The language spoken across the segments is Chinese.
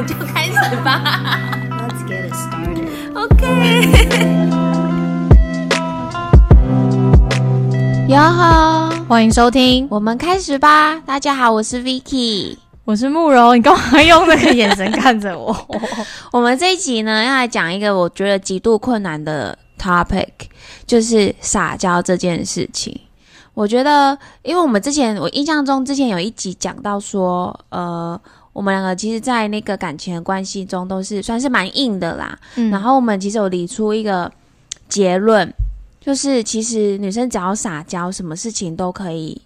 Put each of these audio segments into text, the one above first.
们就开始吧。Let's get it started. OK。哟呵，欢迎收听，我们开始吧。大家好，我是 Vicky。我是慕容，你干嘛用那个眼神看着我？我们这一集呢，要来讲一个我觉得极度困难的 topic，就是撒娇这件事情。我觉得，因为我们之前，我印象中之前有一集讲到说，呃，我们两个其实，在那个感情的关系中，都是算是蛮硬的啦。嗯然后我们其实有理出一个结论，就是其实女生只要撒娇，什么事情都可以，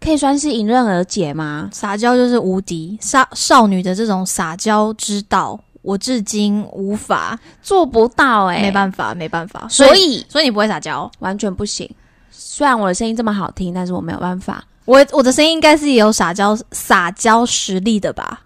可以算是迎刃而解吗？撒娇就是无敌，少少女的这种撒娇之道，我至今无法，做不到哎、没办法，没办法。所以所以你不会撒娇？完全不行。虽然我的声音这么好听，但是我没有办法。我我的声音应该是也有撒娇撒娇实力的吧？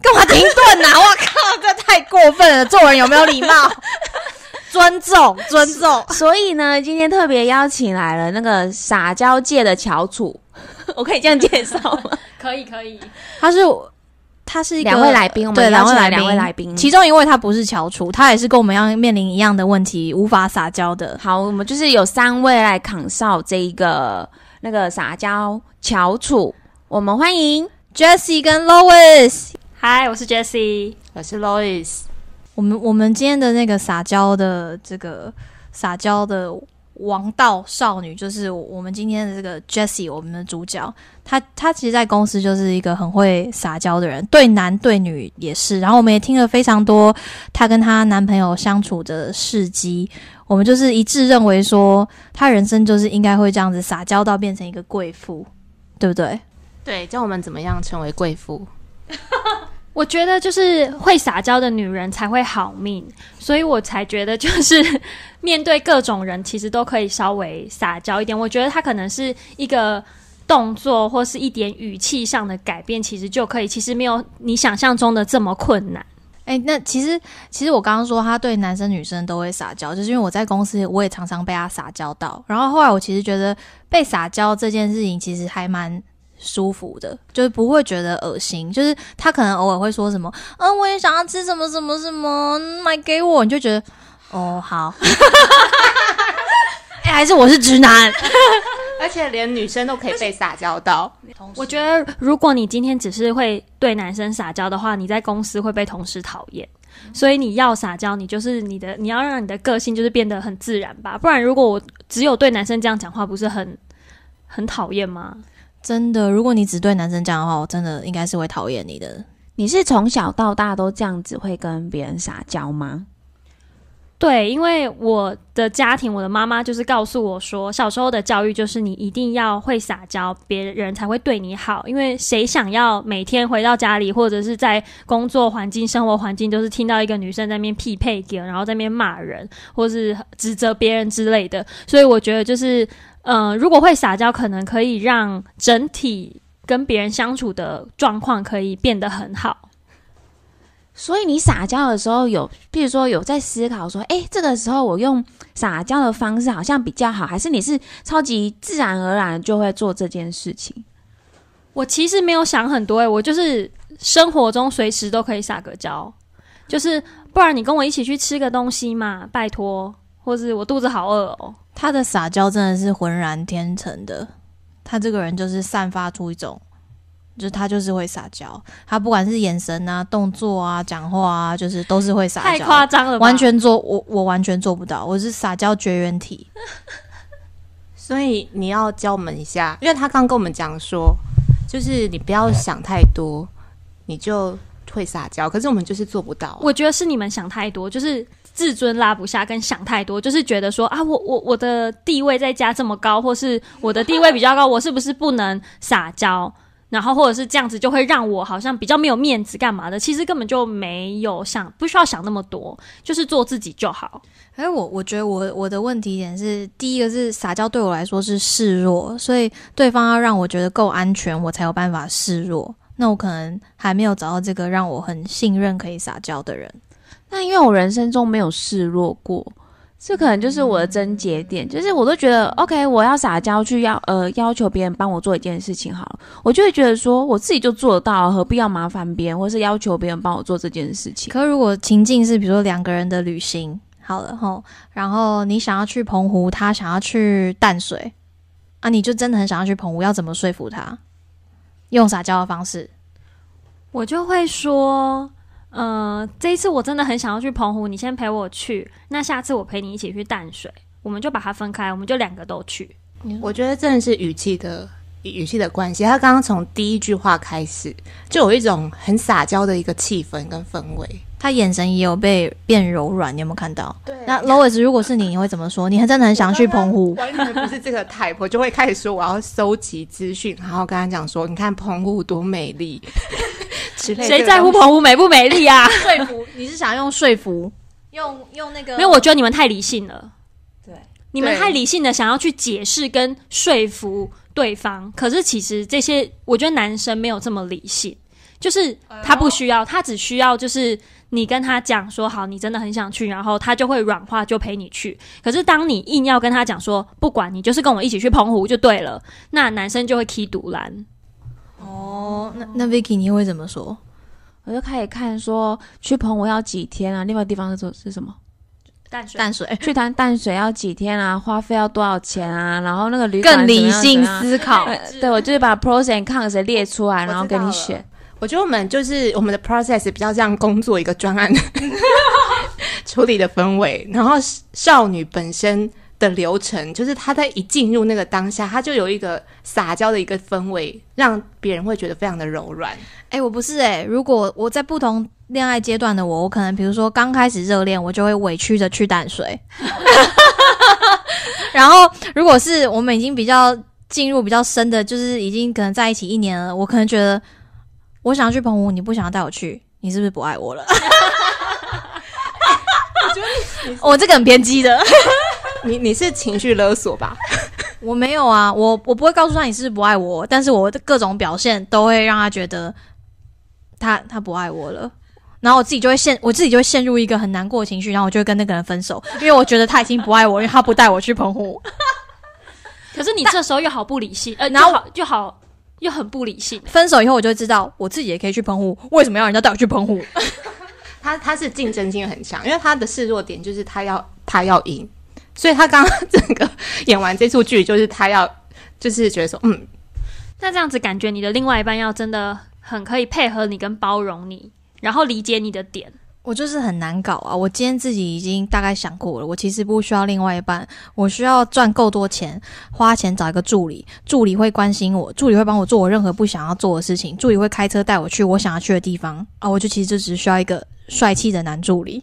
干嘛停顿啊！我靠，这太过分了！做人有没有礼貌？尊重，尊重。所以呢，今天特别邀请来了那个撒娇界的翘楚，我可以这样介绍吗？可以可以，他是他是一个两位来宾，我对们邀请来两位来宾，两位来宾。其中一位他不是翘楚，他也是跟我们要面临一样的问题，无法撒娇的。好，我们就是有三位来扛哨这一个那个撒娇翘楚，我们欢迎 Jessie 跟 Lois，嗨，我是 Jessie，我是 Lois，我们我们今天的那个撒娇的这个撒娇的王道少女，就是我们今天的这个 Jessie，我们的主角。她她其实，在公司就是一个很会撒娇的人，对男对女也是。然后我们也听了非常多她跟她男朋友相处的事迹，我们就是一致认为说，她人生就是应该会这样子撒娇到变成一个贵妇，对不对？对，教我们怎么样成为贵妇。我觉得就是会撒娇的女人才会好命，所以我才觉得就是面对各种人，其实都可以稍微撒娇一点。我觉得她可能是一个动作或是一点语气上的改变，其实就可以，其实没有你想象中的这么困难。哎、那其实其实我刚刚说他对男生女生都会撒娇，就是因为我在公司我也常常被他撒娇到，然后后来我其实觉得被撒娇这件事情其实还蛮舒服的，就是不会觉得恶心，就是他可能偶尔会说什么，嗯，我也想要吃什么什么什么，买给我，你就觉得哦好，哎、还是我是直男，而且连女生都可以被撒娇到，我觉得，如果你今天只是会对男生撒娇的话，你在公司会被同事讨厌。所以你要撒娇，你就是你的，你要让你的个性就是变得很自然吧。不然，如果我只有对男生这样讲话，不是很很讨厌吗？真的，如果你只对男生这样的话，我真的应该是会讨厌你的。你是从小到大都这样子会跟别人撒娇吗？对，因为我的家庭，我的妈妈就是告诉我说，小时候的教育就是你一定要会撒娇，别人才会对你好。因为谁想要每天回到家里，或者是在工作环境、生活环境，都是听到一个女生在那边匹配给，然后在那边骂人，或是指责别人之类的。所以我觉得就是，呃，如果会撒娇，可能可以让整体跟别人相处的状况可以变得很好。所以你撒娇的时候有，比如说有在思考说，哎，这个时候我用撒娇的方式好像比较好，还是你是超级自然而然就会做这件事情？我其实没有想很多诶、我就是生活中随时都可以撒个娇，就是不然你跟我一起去吃个东西嘛，拜托，或是我肚子好饿哦。他的撒娇真的是浑然天成的，他这个人就是散发出一种，就是他就是会撒娇，他不管是眼神啊、动作啊、讲话啊，就是都是会撒娇，太夸张了吧，完全做我我完全做不到，我是撒娇绝缘体。所以你要教我们一下，因为他刚跟我们讲说，就是你不要想太多，你就会撒娇。可是我们就是做不到啊、我觉得是你们想太多，就是自尊拉不下，跟想太多，就是觉得说啊，我我我的地位在家这么高，或是我的地位比较高，我是不是不能撒娇？然后或者是这样子，就会让我好像比较没有面子，干嘛的？其实根本就没有想，不需要想那么多，就是做自己就好。哎，我我觉得我我的问题点是，第一个是撒娇对我来说是示弱，所以对方要让我觉得够安全，我才有办法示弱。那我可能还没有找到这个让我很信任可以撒娇的人。那因为我人生中没有示弱过，这可能就是我的症结点，就是我都觉得 OK，我要撒娇去要呃要求别人帮我做一件事情好了，我就会觉得说我自己就做得到，何必要麻烦别人，或是要求别人帮我做这件事情？可如果情境是比如说两个人的旅行，好了吼，然后你想要去澎湖，他想要去淡水，啊，你就真的很想要去澎湖，要怎么说服他？用撒娇的方式，我就会说，呃，这一次我真的很想要去澎湖，你先陪我去，那下次我陪你一起去淡水，我们就把它分开，我们就两个都去。我觉得真的是语气的语气的关系。他刚刚从第一句话开始，就有一种很撒娇的一个气氛跟氛围。他眼神也有被变柔软，你有没有看到？对那 Lois，如果是你，你会怎么说？你还真的很想去澎湖，完全不是这个 type，我就会开始说我要收集资讯，然后跟他讲说，你看澎湖多美丽之类的。谁在乎澎湖美不美丽啊？说服？你是想用说服？用用那个？没有，我觉得你们太理性了。对，你们太理性的想要去解释跟说服对方，可是其实这些，我觉得男生没有这么理性，就是他不需要，他只需要就是你跟他讲说好，你真的很想去，然后他就会软化，就陪你去。可是当你硬要跟他讲说不管你就是跟我一起去澎湖就对了，那男生就会踢独蓝。哦，那那 Vicky 你会怎么说？我就开始看说去澎湖要几天啊，另外地方是做是什么？淡水淡水去谈淡水要几天啊？花费要多少钱啊？然后那个旅馆更理性思考。呃对，我就是把 pros and cons 列出来，然后给你选。我觉得我们就是我们的 process 比较像工作一个专案 处理的氛围，然后少女本身的流程，就是他在一进入那个当下，他就有一个撒娇的一个氛围，让别人会觉得非常的柔软。哎、我不是哎、如果我在不同恋爱阶段的我，我可能比如说刚开始热恋，我就会委屈的去淡水。然后如果是我们已经比较进入比较深的，就是已经可能在一起一年了，我可能觉得我想要去澎湖，你不想要带我去，你是不是不爱我了？我这个很偏激的，你你是情绪勒索吧？我没有啊，我我不会告诉他你是不是不爱我，但是我的各种表现都会让他觉得他他不爱我了。然后我自己就会陷，我自己就会陷入一个很难过的情绪，然后我就会跟那个人分手，因为我觉得他已经不爱我，因为他不带我去澎湖。可是你这时候又好不理性，呃，然后就好就好又很不理性。分手以后，我就会知道我自己也可以去澎湖，为什么要人家带我去澎湖？他他是竞争性很强，因为他的示弱点就是他要他要赢，所以他刚刚整个演完这出剧，就是他要就是觉得说，嗯，那这样子感觉你的另外一半要真的很可以配合你跟包容你，然后理解你的点。我就是很难搞啊！我今天自己已经大概想过了，我其实不需要另外一半，我需要赚够多钱，花钱找一个助理，助理会关心我，助理会帮我做我任何不想要做的事情，助理会开车带我去我想要去的地方啊！我就其实就只需要一个帅气的男助理。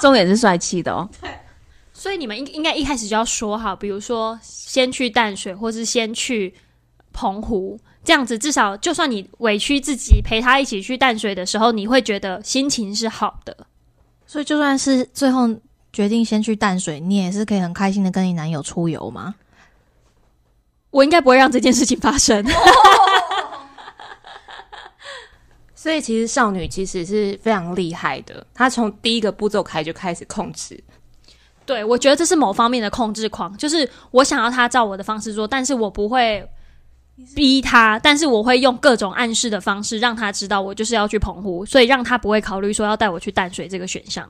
重点是帅气的哦。所以你们应应该一开始就要说好，比如说先去淡水，或是先去澎湖，这样子至少就算你委屈自己陪他一起去淡水的时候，你会觉得心情是好的。所以就算是最后决定先去淡水，你也是可以很开心的跟你男友出游吗？我应该不会让这件事情发生。所以其实少女其实是非常厉害的，她从第一个步骤开就开始控制，对，我觉得这是某方面的控制狂，就是我想要他照我的方式做，但是我不会逼他，但是我会用各种暗示的方式让他知道我就是要去澎湖，所以让他不会考虑说要带我去淡水这个选项。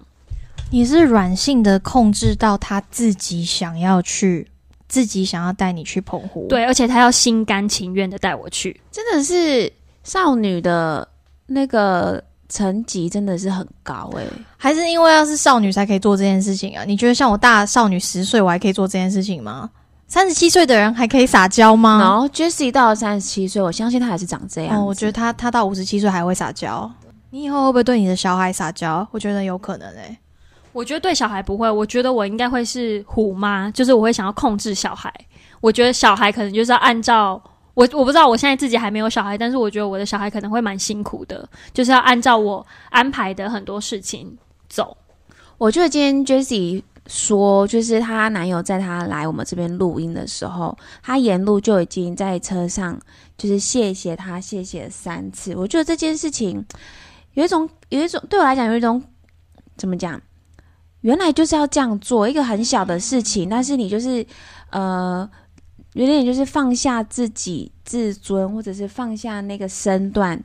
你是软性的控制到他自己想要去，自己想要带你去澎湖。，对，而且他要心甘情愿的带我去。真的是少女的那个层级真的是很高欸诶、还是因为要是少女才可以做这件事情啊？你觉得像我大少女十岁，我还可以做这件事情吗？三十七岁的人还可以撒娇吗？然后 Jessie 到了三十七岁，我相信她还是长这样。哦，我觉得她她到五十七岁还会撒娇。你以后会不会对你的小孩撒娇？我觉得有可能欸诶、我觉得对小孩不会，我觉得我应该会是虎妈，就是我会想要控制小孩。我觉得小孩可能就是要按照我，我不知道我现在自己还没有小孩，但是我觉得我的小孩可能会蛮辛苦的，就是要按照我安排的很多事情走。我觉得今天 Jessie 说，就是她男友在她来我们这边录音的时候，她沿路就已经在车上就是谢谢他，谢谢三次。我觉得这件事情有一种有一种对我来讲有一种怎么讲原来就是要这样做一个很小的事情，但是你就是呃，有点就是放下自己自尊，或者是放下那个身段，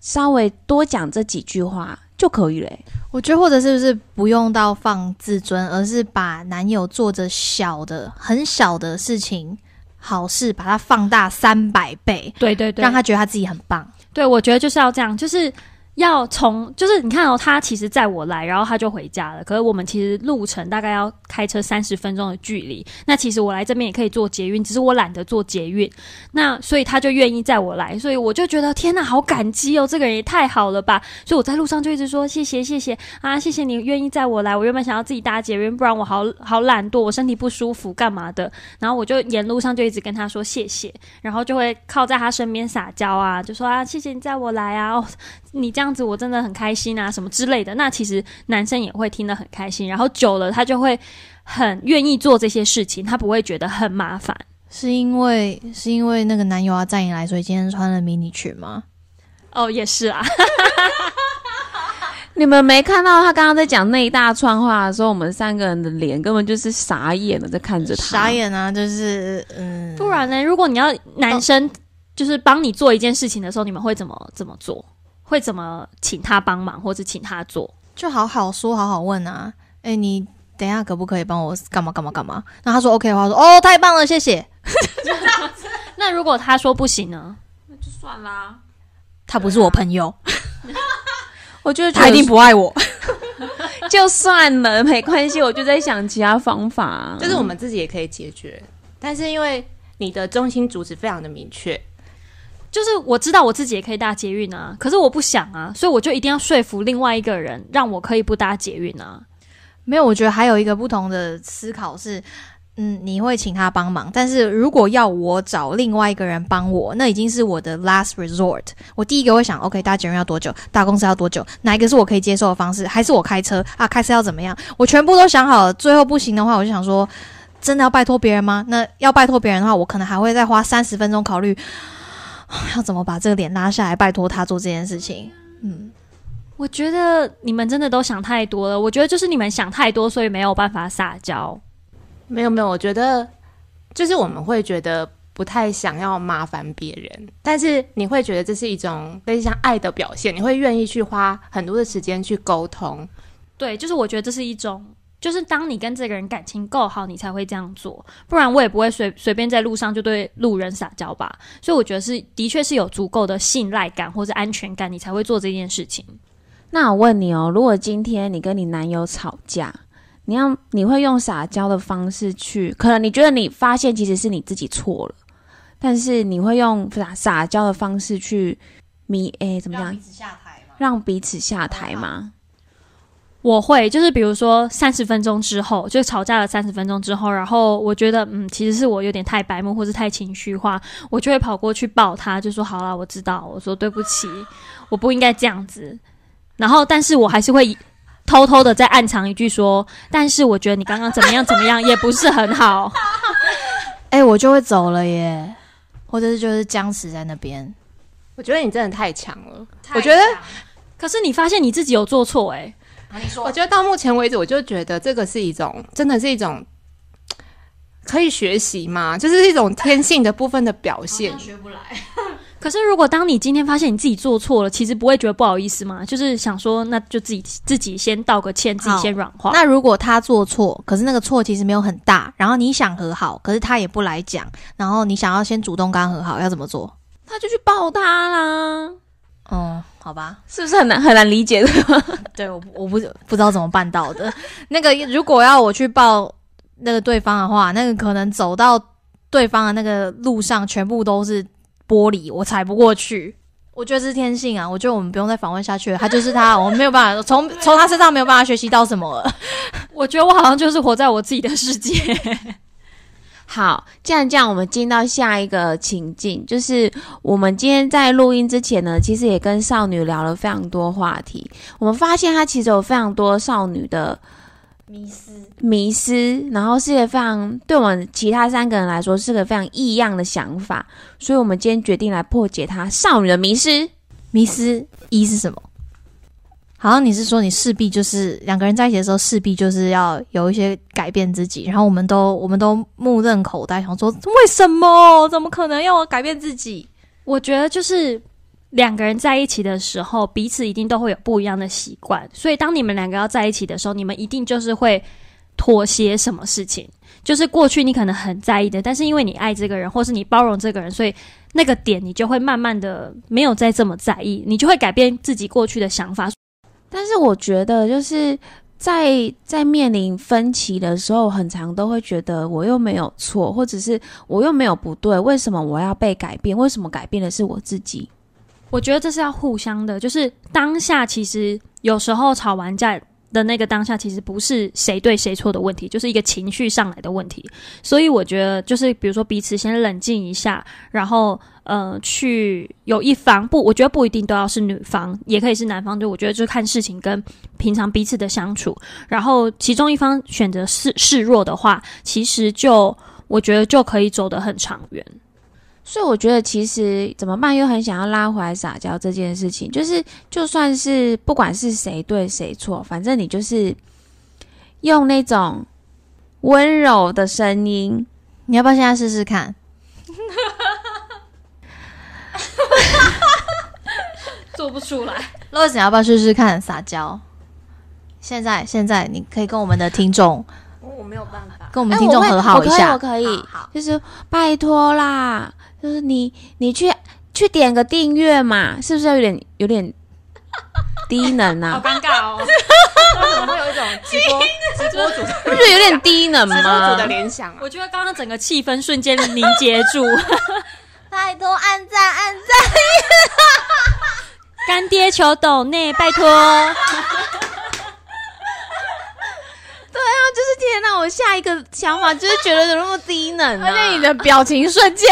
稍微多讲这几句话就可以了欸、我觉得或者是不是不用到放自尊，而是把男友做着小的、很小的事情、好事，把它放大三百倍，对对对，让他觉得他自己很棒。对，我觉得就是要这样，就是要从，就是你看哦，他其实载我来，然后他就回家了。可是我们其实路程大概要开车三十分钟的距离。那其实我来这边也可以坐捷运，只是我懒得坐捷运。那所以他就愿意载我来，所以我就觉得天哪，好感激哦，这个人也太好了吧。所以我在路上就一直说谢谢谢谢啊，谢谢你愿意载我来。我原本想要自己搭捷运，不然我好好懒惰，我身体不舒服干嘛的。然后我就沿路上就一直跟他说谢谢，然后就会靠在他身边撒娇啊，就说啊谢谢你载我来啊，你这样子我真的很开心啊，什么之类的。那其实男生也会听得很开心，然后久了他就会很愿意做这些事情，他不会觉得很麻烦。是因为是因为那个男友要载你来，所以今天穿了迷你裙吗？哦，也是啊，你们没看到他刚刚在讲那一大串话的时候，我们三个人的脸根本就是傻眼了，在看着他。傻眼啊！就是嗯，不然呢？如果你要男生就是帮你做一件事情的时候，你们会怎么怎么做？会怎么请他帮忙，或者请他做？就好好说，好好问啊。哎、你等一下可不可以帮我干嘛干嘛干嘛？那他说 OK 的话，我说哦，太棒了，谢谢。那如果他说不行呢？那就算啦，他不是我朋友，我就他一定不爱我。就算了，没关系，我就在想其他方法。就是我们自己也可以解决，但是因为你的中心主旨非常的明确，就是我知道我自己也可以搭捷运啊，可是我不想啊，所以我就一定要说服另外一个人，让我可以不搭捷运啊。没有，我觉得还有一个不同的思考是，嗯，你会请他帮忙，但是如果要我找另外一个人帮我，那已经是我的 last resort。我第一个会想，OK，搭捷运要多久？搭公司要多久？哪一个是我可以接受的方式？还是我开车啊？开车要怎么样？我全部都想好了，最后不行的话，我就想说，真的要拜托别人吗？那要拜托别人的话，我可能还会再花三十分钟考虑，要怎么把这个脸拉下来，拜托他做这件事情。嗯，我觉得你们真的都想太多了。我觉得就是你们想太多，所以没有办法撒娇。没有没有，我觉得就是我们会觉得不太想要麻烦别人，但是你会觉得这是一种类似像爱的表现，你会愿意去花很多的时间去沟通。对，就是我觉得这是一种，就是当你跟这个人感情够好，你才会这样做，不然我也不会随随便在路上就对路人撒娇吧。所以我觉得是的确是有足够的信赖感或者安全感，你才会做这件事情。那我问你哦，如果今天你跟你男友吵架，你要你会用撒娇的方式去，可能你觉得你发现其实是你自己错了，但是你会用撒撒娇的方式去弥诶怎么样此下台嘛。让彼此下台吗？我会就是比如说三十分钟之后，就吵架了三十分钟之后，然后我觉得嗯，其实是我有点太白目或是太情绪化，我就会跑过去抱他，就说好了，我知道，我说对不起，我不应该这样子。然后，但是我还是会偷偷的再暗藏一句说，但是我觉得你刚刚怎么样怎么样也不是很好。哎、我就会走了耶，或者是就是僵持在那边。我觉得你真的太强了，我觉得，可是你发现你自己有做错、欸，你说我觉得到目前为止，我就觉得这个是一种，真的是一种可以学习嘛，就是一种天性的部分的表现。学不来。可是，如果当你今天发现你自己做错了，其实不会觉得不好意思吗？就是想说，那就自己自己先道个歉，自己先软化。那如果他做错，可是那个错其实没有很大，然后你想和好，可是他也不来讲，然后你想要先主动跟他和好，要怎么做？他就去抱他啦，嗯，好吧，是不是很难很难理解的？对我我不不知道怎么办到的。那个如果要我去抱那个对方的话，那个可能走到对方的那个路上全部都是玻璃，我踩不过去。我觉得这是天性啊！我觉得我们不用再访问下去了，他就是他，我们没有办法 从从他身上没有办法学习到什么了。我觉得我好像就是活在我自己的世界。好，既然这样，我们进到下一个情境，就是我们今天在录音之前呢，其实也跟少女聊了非常多话题。我们发现她其实有非常多少女的迷失，迷失，然后是一个非常对我们其他三个人来说是个非常异样的想法，所以我们今天决定来破解她少女的迷失。迷失一是什么？好像你是说你势必就是两个人在一起的时候，势必就是要有一些改变自己，然后我们都我们都目瞪口呆，想说为什么？怎么可能要我改变自己？我觉得就是两个人在一起的时候，彼此一定都会有不一样的习惯，所以当你们两个要在一起的时候，你们一定就是会妥协什么事情。就是过去你可能很在意的，但是因为你爱这个人，或是你包容这个人，所以那个点你就会慢慢的没有再这么在意，你就会改变自己过去的想法。但是我觉得就是在在面临分歧的时候，很常都会觉得我又没有错，或者是我又没有不对，为什么我要被改变？为什么改变的是我自己？我觉得这是要互相的，就是当下其实有时候吵完架。的那个当下，其实不是谁对谁错的问题，就是一个情绪上来的问题。所以我觉得，就是比如说彼此先冷静一下，然后呃，去有一方不，我觉得不一定都要是女方，也可以是男方。就我觉得，就看事情跟平常彼此的相处，然后其中一方选择示示弱的话，其实就我觉得就可以走得很长远。所以我觉得，其实怎么办又很想要拉回来撒娇这件事情，就是就算是不管是谁对谁错，反正你就是用那种温柔的声音，你要不要现在试试看？做不出来，洛子，你要不要试试看撒娇？现在，现在你可以跟我们的听众，我没有办法跟我们听众和好一下，我可以，我可以，好，就是拜托啦。就是你，你去去点个订阅嘛，是不是有点有点低能啊？好尴尬哦！为什么会有一种直播直播主，不是有点低能吗？直播主的联想啊！我觉得刚刚整个气氛瞬间凝结住。拜托按赞按赞，干爹求抖内，拜托。就是天哪！我下一个想法就是觉得怎么那么低能，而且你的表情瞬间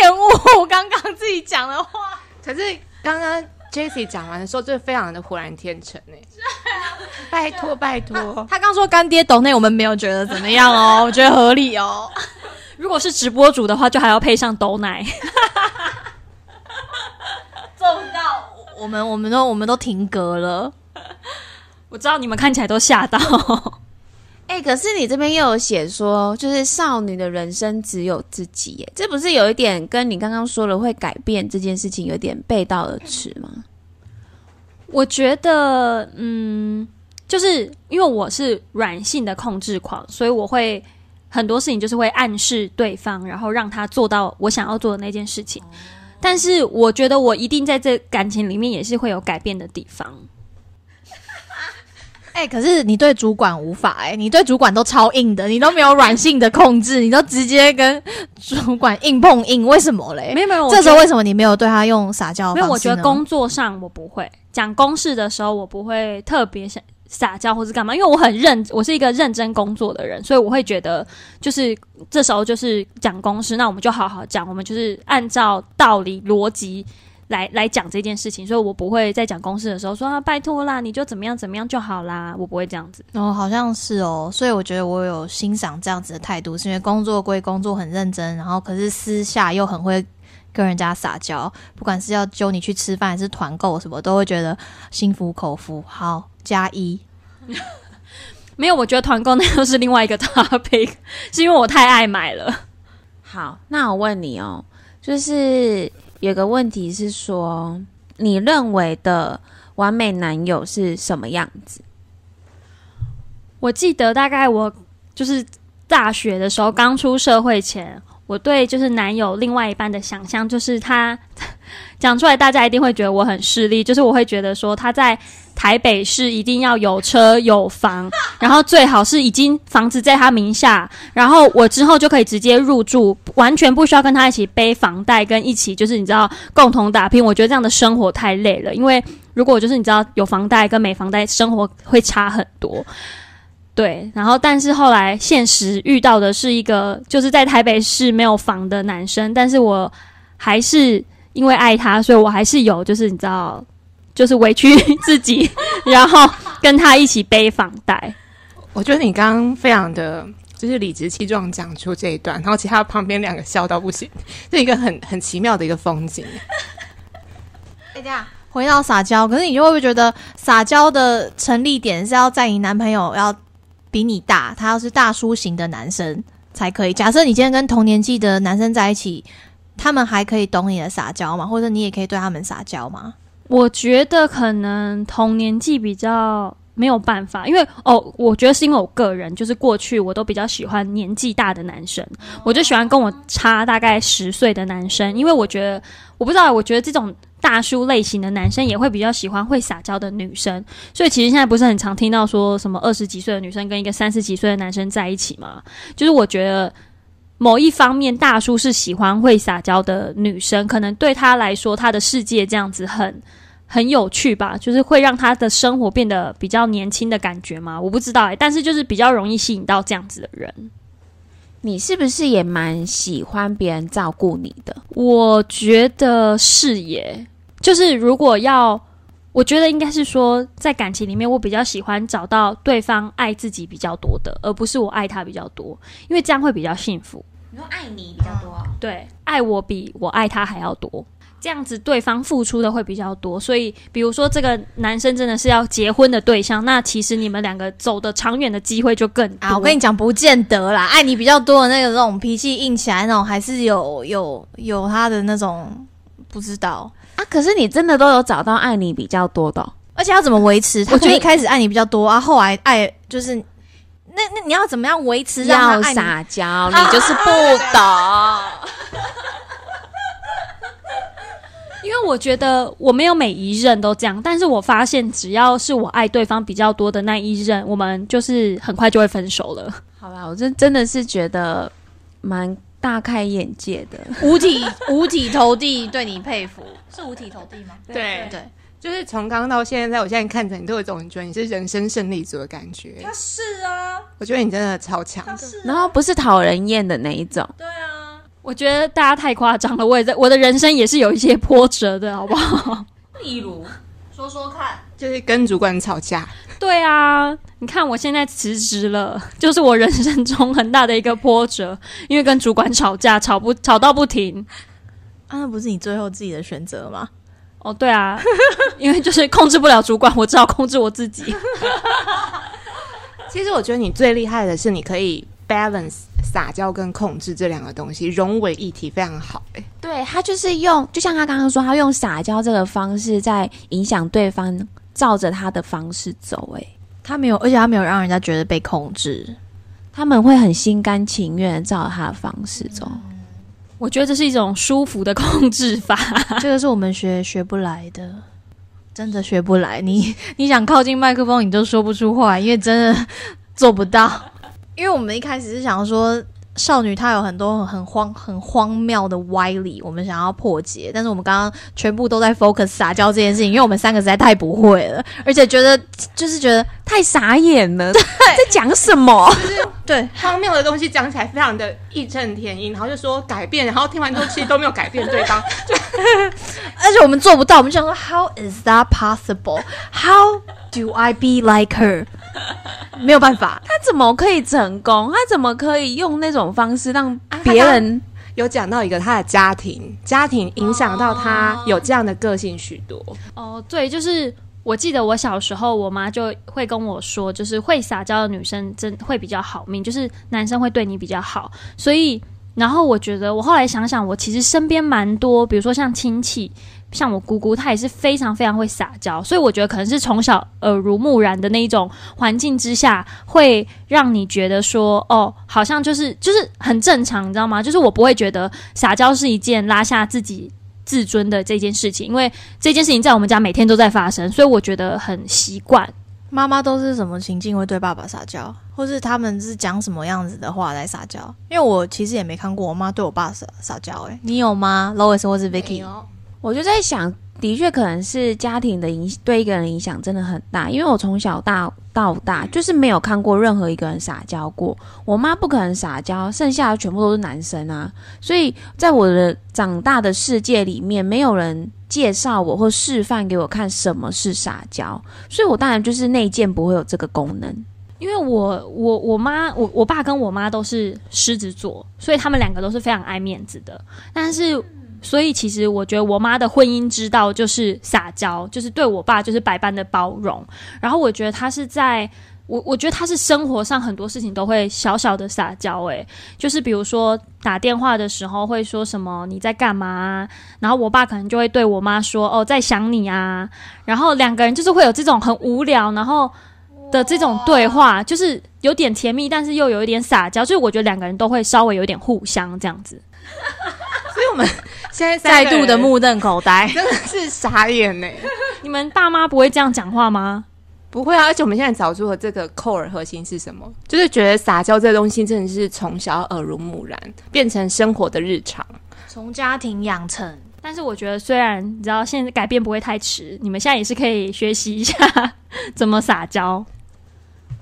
厌恶我刚刚自己讲的话。可是刚刚 Jessie 讲完的时候，就非常的浑然天成哎！拜托拜托，他刚说干爹抖内，我们没有觉得怎么样哦，我觉得合理哦。如果是直播主的话，就还要配上抖奶，做不到。我们我们都我们都停格了。我知道你们看起来都吓到。哎，可是你这边又有写说，就是少女的人生只有自己，耶，这不是有一点跟你刚刚说了会改变这件事情有点背道而驰吗？我觉得，嗯，就是因为我是软性的控制狂，所以我会很多事情就是会暗示对方，然后让他做到我想要做的那件事情。但是我觉得我一定在这感情里面也是会有改变的地方。哎，可是你对主管无法哎，你对主管都超硬的，你都没有软性的控制，你都直接跟主管硬碰硬，为什么嘞？没有没有，这时候为什么你没有对他用撒娇？因为我觉得工作上我不会讲公事的时候，我不会特别想撒娇或是干嘛，因为我很认，我是一个认真工作的人，所以我会觉得就是这时候就是讲公事，那我们就好好讲，我们就是按照道理逻辑。来来讲这件事情，所以我不会在讲公事的时候说啊，拜托啦，你就怎么样怎么样就好啦，我不会这样子。哦，好像是哦，所以我觉得我有欣赏这样子的态度，是因为工作归工作很认真，然后可是私下又很会跟人家撒娇，不管是要揪你去吃饭还是团购什么，都会觉得心服口服。好，加一。没有，我觉得团购那又是另外一个 topic，是因为我太爱买了。好，那我问你哦，就是。有个问题是说，你认为的完美男友是什么样子？我记得大概我就是大学的时候刚出社会前，我对就是男友另外一半的想象，就是他讲出来，大家一定会觉得我很势利，就是我会觉得说他在。台北市一定要有车有房，然后最好是已经房子在他名下，然后我之后就可以直接入住，完全不需要跟他一起背房贷，跟一起就是你知道共同打拼。我觉得这样的生活太累了，因为如果就是你知道有房贷跟没房贷，生活会差很多。对，然后但是后来现实遇到的是一个就是在台北市没有房的男生，但是我还是因为爱他，所以我还是有就是你知道。就是委屈 自己，然后跟他一起背房贷。我觉得你刚刚非常的就是理直气壮讲出这一段，然后其他旁边两个笑到不行，是一个很很奇妙的一个风景。哎，这样回到撒娇，可是你就会不会觉得撒娇的成立点是要在你男朋友要比你大，他要是大叔型的男生才可以。假设你今天跟同年纪的男生在一起，他们还可以懂你的撒娇吗？或者你也可以对他们撒娇吗？我觉得可能同年纪比较没有办法，因为哦，我觉得是因为我个人就是过去我都比较喜欢年纪大的男生，我就喜欢跟我差大概十岁的男生，因为我觉得我不知道，我觉得这种大叔类型的男生也会比较喜欢会撒娇的女生，所以其实现在不是很常听到说什么二十几岁的女生跟一个三十几岁的男生在一起嘛，就是我觉得。某一方面，大叔是喜欢会撒娇的女生，可能对他来说，他的世界这样子很很有趣吧，就是会让他的生活变得比较年轻的感觉嘛。我不知道哎、但是就是比较容易吸引到这样子的人。你是不是也蛮喜欢别人照顾你的？我觉得是耶，就是如果要，我觉得应该是说，在感情里面，我比较喜欢找到对方爱自己比较多的，而不是我爱他比较多，因为这样会比较幸福。爱你比较多，对，爱我比我爱他还要多，这样子对方付出的会比较多。所以，比如说这个男生真的是要结婚的对象，那其实你们两个走的长远的机会就更多。啊，我跟你讲，不见得啦。爱你比较多的那个，那种脾气硬起来那种，还是有有有他的那种不知道。啊，可是你真的都有找到爱你比较多的哦、而且要怎么维持？我觉得一开始爱你比较多啊，后来爱就是那那你要怎么样维持让他要爱你？撒娇，你就是不懂。因为我觉得我没有每一任都这样，但是我发现只要是我爱对方比较多的那一任，我们就是很快就会分手了。好啦，我真真的是觉得蛮大开眼界的。五体五体投地，对你佩服，是五体投地吗？对对，就是从刚刚到现在，我现在看着你都有一种觉得你是人生胜利组的感觉。他是啊，我觉得你真的超强。是然后不是讨人厌的那一种，对啊，我觉得大家太夸张了，我也在我的人生也是有一些波折的，好不好？例如说说看，就是跟主管吵架，对啊，你看我现在辞职了，就是我人生中很大的一个波折，因为跟主管吵架，吵不吵到不停。啊，那不是你最后自己的选择吗？哦，对啊，因为就是控制不了主管，我只好控制我自己。其实我觉得你最厉害的是你可以 balance 撒娇跟控制这两个东西融为一体，非常好、欸。对他就是用，就像他刚刚说，他用撒娇这个方式在影响对方，照着他的方式走、哎，他没有，而且他没有让人家觉得被控制。他们会很心甘情愿照着他的方式走。我觉得这是一种舒服的控制法。这个是我们学学不来的，真的学不来。你你想靠近麦克风，你都说不出话，因为真的做不到。因为我们一开始是想说，少女她有很多很荒很荒谬的歪理，我们想要破解，但是我们刚刚全部都在 focus 撒娇这件事情，因为我们三个实在太不会了，而且觉得就是觉得太傻眼了，在讲什么？对荒谬的东西讲起来非常的义正填膺，然后就说改变，然后听完之后其实都没有改变对方，就 而且我们做不到，我们想说，How is that possible? How do I be like her？没有办法，他怎么可以成功？他怎么可以用那种方式让啊别人？有讲到一个他的家庭，家庭影响到他有这样的个性许多。哦，对，就是我记得我小时候，我妈就会跟我说，就是会撒娇的女生真会比较好命，就是男生会对你比较好。所以，然后我觉得我后来想想，我其实身边蛮多，比如说像亲戚。像我姑姑，她也是非常非常会撒娇，所以我觉得可能是从小耳濡目染的那一种环境之下，会让你觉得说，哦，好像就是就是很正常，你知道吗？就是我不会觉得撒娇是一件拉下自己自尊的这件事情，因为这件事情在我们家每天都在发生，所以我觉得很习惯。妈妈都是什么情境会对爸爸撒娇，或是他们是讲什么样子的话来撒娇？因为我其实也没看过我妈对我爸撒撒娇，诶，你有吗？Lois 或是 Vicky？我就在想，的确可能是家庭的影对一个人影响真的很大，因为我从小大到大就是没有看过任何一个人撒娇过。我妈不可能撒娇，剩下的全部都是男生啊，所以在我的长大的世界里面，没有人介绍我或示范给我看什么是撒娇，所以我当然就是内建不会有这个功能。因为我我我妈我我爸跟我妈都是狮子座，所以他们两个都是非常爱面子的。但是所以其实我觉得我妈的婚姻之道就是撒娇，就是对我爸就是百般的包容。然后我觉得她是在我，我觉得她是生活上很多事情都会小小的撒娇，诶，就是比如说打电话的时候会说什么你在干嘛，然后我爸可能就会对我妈说哦在想你啊，然后两个人就是会有这种很无聊，然后。的这种对话就是有点甜蜜，但是又有一点撒娇，就是我觉得两个人都会稍微有点互相这样子。所以我们现在再度的目瞪口呆，真的是傻眼呢。你们爸妈不会这样讲话吗？不会啊，而且我们现在找出了这个扣耳核心是什么？就是觉得撒娇这东西真的是从小耳濡目染，变成生活的日常，从家庭养成。但是我觉得，虽然你知道现在改变不会太迟，你们现在也是可以学习一下 怎么撒娇。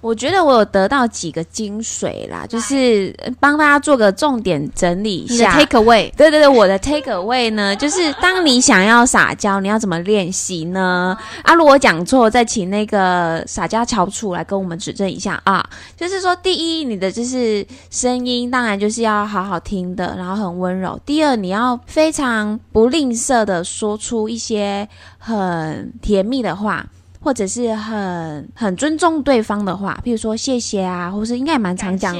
我觉得我有得到几个精髓啦，就是帮大家做个重点整理一下。Take away，对对对，我的 Take away 呢，就是当你想要撒娇，你要怎么练习呢？啊，如果讲错，再请那个撒娇翘楚来跟我们指正一下啊。就是说，第一，你的就是声音，当然就是要好好听的，然后很温柔。第二，你要非常不吝啬的说出一些很甜蜜的话。或者是很很尊重对方的话，譬如说谢谢啊，或是应该也蛮常讲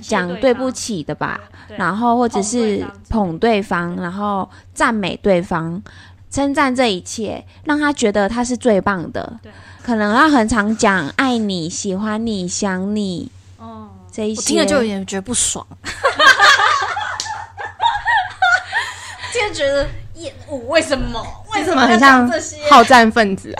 讲对不起的吧。然后或者是捧对方，然后赞美对方，称赞这一切，让他觉得他是最棒的。可能要很常讲爱你、喜欢你、想你。哦，这一些听了就有点觉得不爽。今天觉得厌恶，为什么？为什么很像 好战分子？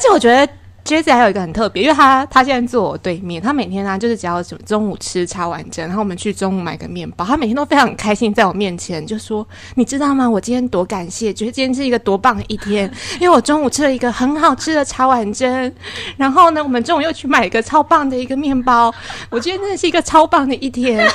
而且我觉得 Jesse 还有一个很特别，因为他他现在坐我对面，他每天呢就是只要什么中午吃茶碗蒸，然后我们去中午买个面包，他每天都非常开心，在我面前就说：“你知道吗？我今天多感谢，觉得今天是一个多棒的一天，因为我中午吃了一个很好吃的茶碗蒸，然后呢，我们中午又去买一个超棒的一个面包，我今天真的是一个超棒的一天。”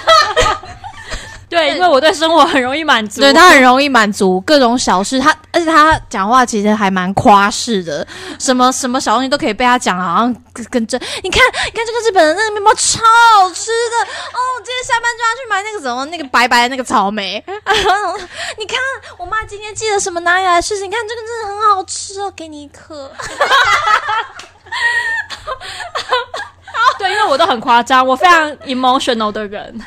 对，因为我对生活很容易满足，对他很容易满足各种小事。他而且他讲话其实还蛮夸式的，什么什么小东西都可以被他讲，好像跟跟这你看，你看这个日本的那个面包超好吃的哦！今天下班就要去买那个什么那个白白的那个草莓。你看我妈今天寄了什么哪里来的事情？你看这个真的很好吃哦，给你一颗。对，因为我都很夸张，我非常 emotional 的人。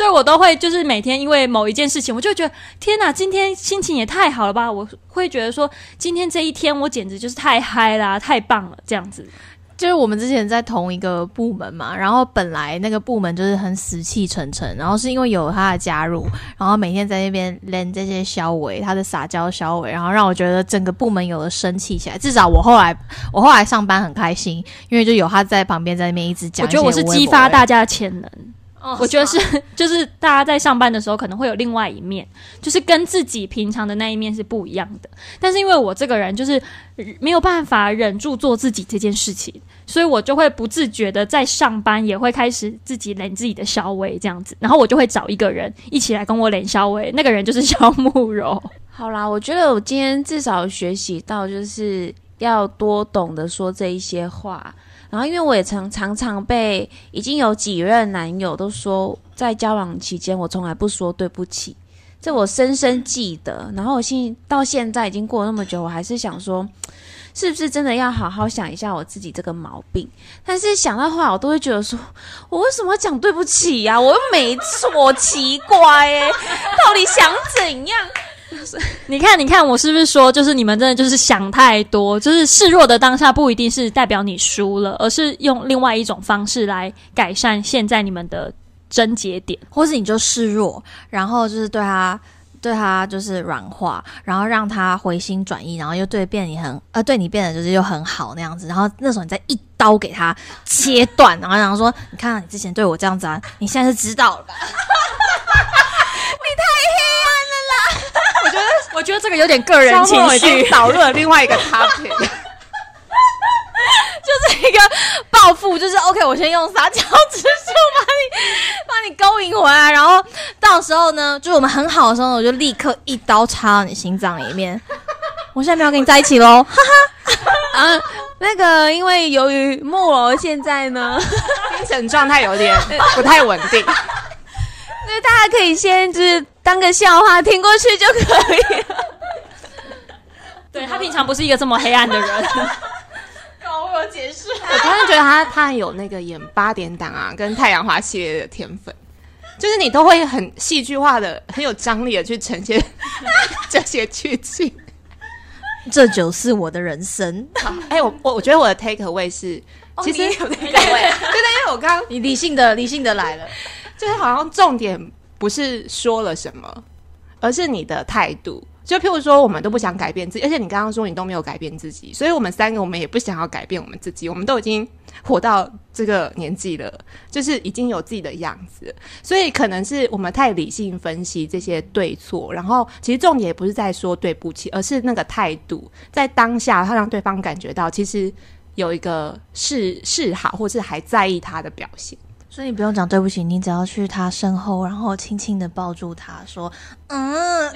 所以，我都会就是每天因为某一件事情，我就觉得天哪，今天心情也太好了吧！我会觉得说，今天这一天我简直就是太嗨啦，太棒了，这样子。就是我们之前在同一个部门嘛，然后本来那个部门就是很死气沉沉，然后是因为有他的加入，然后每天在那边练这些消委，他的撒娇消委，然后让我觉得整个部门有了生气起来。至少我后来我后来上班很开心，因为就有他在旁边在那边一直讲。我觉得我是激发大家的潜能。我觉得是，就是大家在上班的时候可能会有另外一面，就是跟自己平常的那一面是不一样的。但是因为我这个人就是没有办法忍住做自己这件事情，所以我就会不自觉的在上班也会开始自己连自己的小薇这样子，然后我就会找一个人一起来跟我连小薇，那个人就是 肖慕柔。好啦，我觉得我今天至少学习到就是要多懂得说这一些话。然后，因为我也常常常被已经有几任男友都说，在交往期间我从来不说对不起，这我深深记得。然后我现到现在已经过了那么久，我还是想说，是不是真的要好好想一下我自己这个毛病？但是想到话，我都会觉得说，我为什么要讲对不起呀？我又没错，奇怪诶，到底想怎样？你看，你看，我是不是说，就是你们真的就是想太多，就是示弱的当下不一定是代表你输了，而是用另外一种方式来改善现在你们的症结点，或是你就示弱，然后就是对他，对他就是软化，然后让他回心转意，然后又对变你很呃，对你变得就是又很好那样子，然后那时候你再一刀给他切断，然后然后说，你看你之前对我这样子啊，你现在是知道了吧？你太黑。我觉得，这个有点个人情绪，导入了另外一个 topic，就是一个报复，就是 OK，我先用撒娇指数把你把你勾引回来，然后到时候呢，就我们很好的时候，我就立刻一刀插到你心脏里面。我现在没有跟你在一起喽，哈哈。啊，那个，因为由于木偶现在呢精神状态有点不太稳定，所以大家可以先就是。当个笑话听过去就可以了。对他平常不是一个这么黑暗的人，我有解释。我突然觉得他他有那个演八点档啊，跟太阳花系列的天分，就是你都会很戏剧化的、很有张力的去呈现 这些剧情。这就是我的人生。好哎、我我我觉得我的 take away 是，其实对对，因为我刚刚你理性的，理性的来了。就是好像重点不是说了什么，而是你的态度。就譬如说，我们都不想改变自己，而且你刚刚说你都没有改变自己，所以我们三个我们也不想要改变我们自己，我们都已经活到这个年纪了，就是已经有自己的样子，所以可能是我们太理性分析这些对错，然后其实重点也不是在说对不起，而是那个态度，在当下他让对方感觉到其实有一个示示好，或是还在意他的表现。所以你不用讲对不起，你只要去他身后，然后轻轻的抱住他，说：“嗯，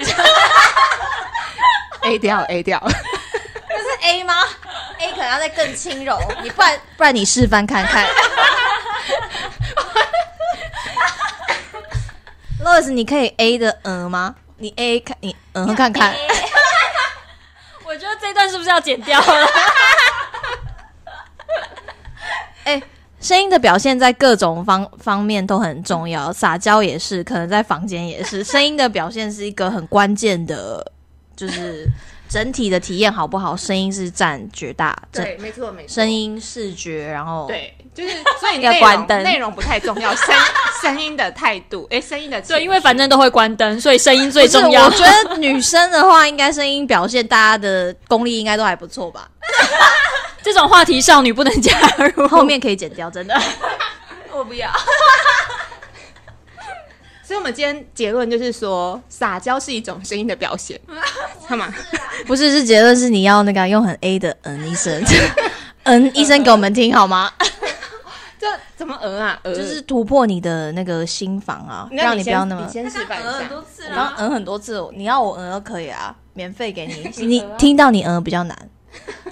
A 掉 A 掉。这是 A 吗？A 可能要再更轻柔，你不然不然你示范看看。Lois，你可以 A 的嗯吗？你 A 看你嗯看看，我觉得这段是不是要剪掉了？哎、声音的表现在各种方方面都很重要，撒娇也是，可能在房间也是，声音的表现是一个很关键的，就是整体的体验好不好，声音是占绝大，对，没错没错。声音、视觉，然后对，就是 所以要内容关灯内容不太重要，声 声音的态度，哎，声音的对，因为反正都会关灯，所以声音最重要我。觉得 女生的话，应该声音表现，大家的功力应该都还不错吧。这种话题少女不能加入。后面可以剪掉，真的。我不要。所以我们今天结论就是说，撒娇是一种声音的表现，干嘛？不是，是结论是你要那个用很 A 的嗯一声，嗯一声给我们听好吗？这怎么嗯啊？讹就是突破你的那个心房啊，那让你不要那么你。先示范一下。嗯很多次，你要我嗯都可以啊，免费给你。你听到你嗯比较难，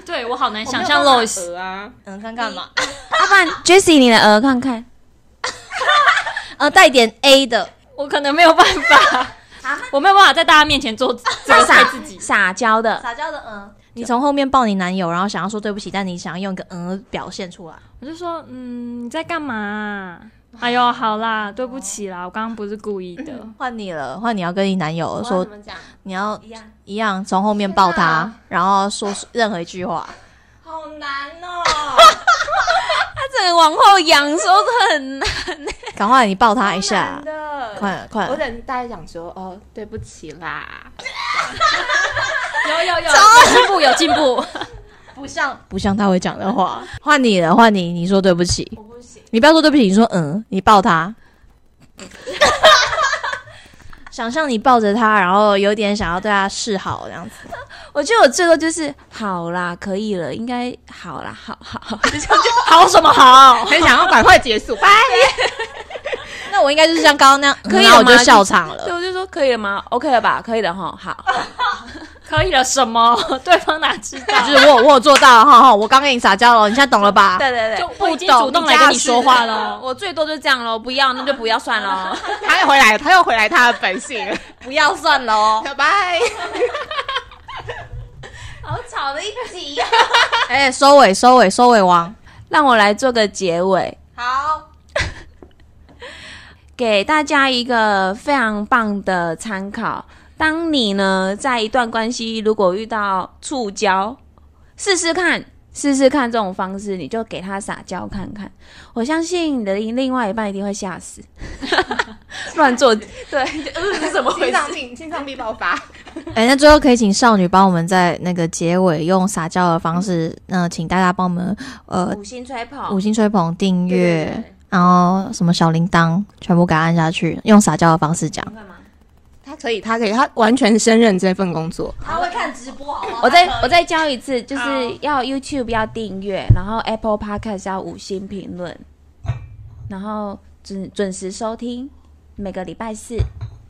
对我好难想象没有办法 Lois，讹啊，嗯看看嘛，要不然 Jessie 你的鹅看看，呃带点 A 的，我可能没有办法，我没有办法在大家面前做这个撒自己。撒娇的，撒娇的嗯。你从后面抱你男友，然后想要说对不起，但你想要用一个嗯表现出来。我就说，嗯，你在干嘛、哎呦，好啦，对不起啦，我刚刚不是故意的。换你了，换你要跟你男友说？你要一样。一样从后面抱他，然后说任何一句话。好难哦！他整个往后仰，说的很难。赶快你抱他一下快点快我！等大家讲说，哦，对不起啦。有有有，有进步有进步。不像不像他会讲的话。换你了，换你，你说对不起。我不行，你不要说对不起，你说嗯，你抱他。想象你抱着他，然后有点想要对他示好这样子。我觉得我最多就是好啦，可以了，应该好啦，好好好，就这样就好什么好？很想要赶快结束，拜。那我应该就是像刚刚那样，可以然后我就了吗笑场了对，。我就说可以了吗？OK 了吧？可以的哈，好。可以了什么？对方哪知道？就是我我有做到了哈哈，我刚跟你撒娇了，你现在懂了吧？对对对，就我已经主动来跟你说话了。我最多就这样喽，不要那就不要算了。他又回来，他又回来他的本性，不要算了哦。拜。好吵的一集呀、哎、收尾收尾收尾王，让我来做个结尾，好，给大家一个非常棒的参考。当你呢在一段关系如果遇到触礁，试试看，试试看这种方式，你就给他撒娇看看。我相信你的另另外一半一定会吓死，乱做对，是怎么回事？心脏病，心脏病爆发。哎、那最后可以请少女帮我们在那个结尾用撒娇的方式，那、请大家帮我们呃五星吹捧，五星吹捧、订阅，然后什么小铃铛全部给它按下去，用撒娇的方式讲。他可以，他可以，他完全胜任这份工作。他会看直播，好吗我再我再教一次，就是要 YouTube 要订阅，然后 Apple Podcast 要五星评论，然后准准时收听，每个礼拜四。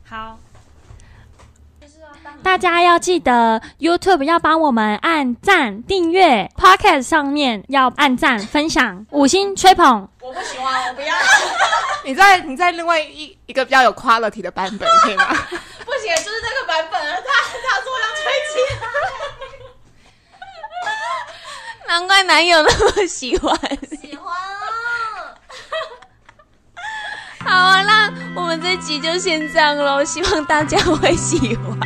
好。大家要记得 YouTube 要帮我们按赞、订阅，Podcast 上面要按赞、分享、五星吹捧。我不喜欢，我不要。你在你在另外一一个比较有 quality 的版本行吗？不行，就是这个版本，他他说要吹气，难怪男友那么喜欢。喜欢啊！好啊，那我们这集就先这样喽，希望大家会喜欢，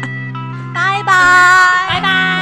拜拜，拜拜。